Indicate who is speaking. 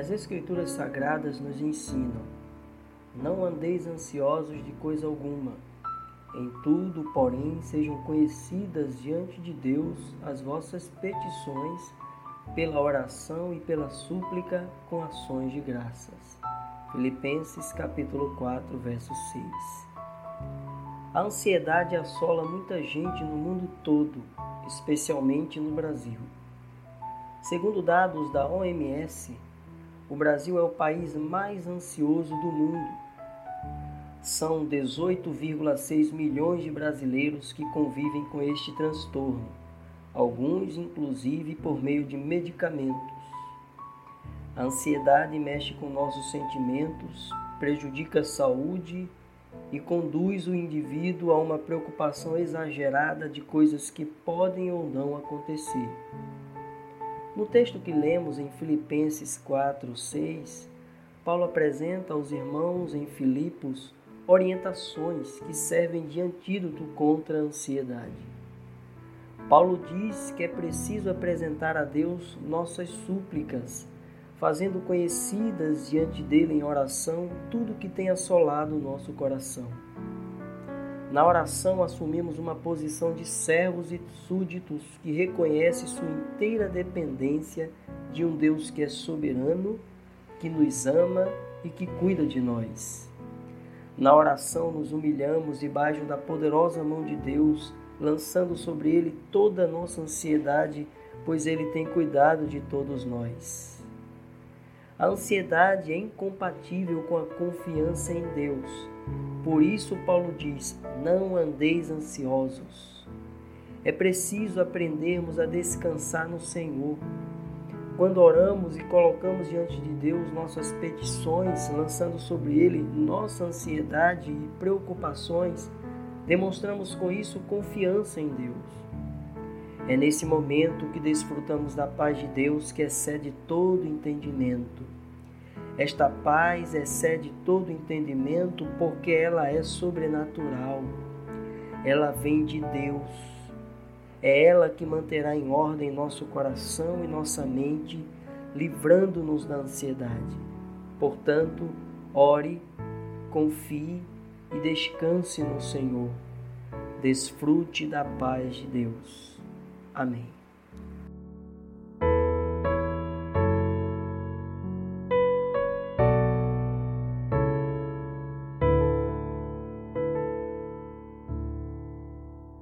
Speaker 1: As Escrituras Sagradas nos ensinam: não andeis ansiosos de coisa alguma. Em tudo, porém, sejam conhecidas diante de Deus as vossas petições pela oração e pela súplica com ações de graças. Filipenses capítulo 4, verso 6. A ansiedade assola muita gente no mundo todo, especialmente no Brasil. Segundo dados da OMS, o Brasil é o país mais ansioso do mundo. São 18,6 milhões de brasileiros que convivem com este transtorno, alguns inclusive por meio de medicamentos. A ansiedade mexe com nossos sentimentos, prejudica a saúde e conduz o indivíduo a uma preocupação exagerada de coisas que podem ou não acontecer. No texto que lemos em Filipenses 4, 6, Paulo apresenta aos irmãos em Filipos orientações que servem de antídoto contra a ansiedade. Paulo diz que é preciso apresentar a Deus nossas súplicas, fazendo conhecidas diante dele em oração tudo que tem assolado o nosso coração. Na oração, assumimos uma posição de servos e súditos que reconhece sua inteira dependência de um Deus que é soberano, que nos ama e que cuida de nós. Na oração, nos humilhamos debaixo da poderosa mão de Deus, lançando sobre ele toda a nossa ansiedade, pois ele tem cuidado de todos nós. A ansiedade é incompatível com a confiança em Deus por isso, Paulo diz: não andeis ansiosos. É preciso aprendermos a descansar no Senhor. Quando oramos e colocamos diante de Deus nossas petições, lançando sobre Ele nossa ansiedade e preocupações, demonstramos com isso confiança em Deus. É nesse momento que desfrutamos da paz de Deus que excede todo entendimento esta paz excede todo entendimento porque ela é sobrenatural. Ela vem de Deus. É ela que manterá em ordem nosso coração e nossa mente, livrando-nos da ansiedade. Portanto, ore, confie e descanse no Senhor. Desfrute da paz de Deus. Amém.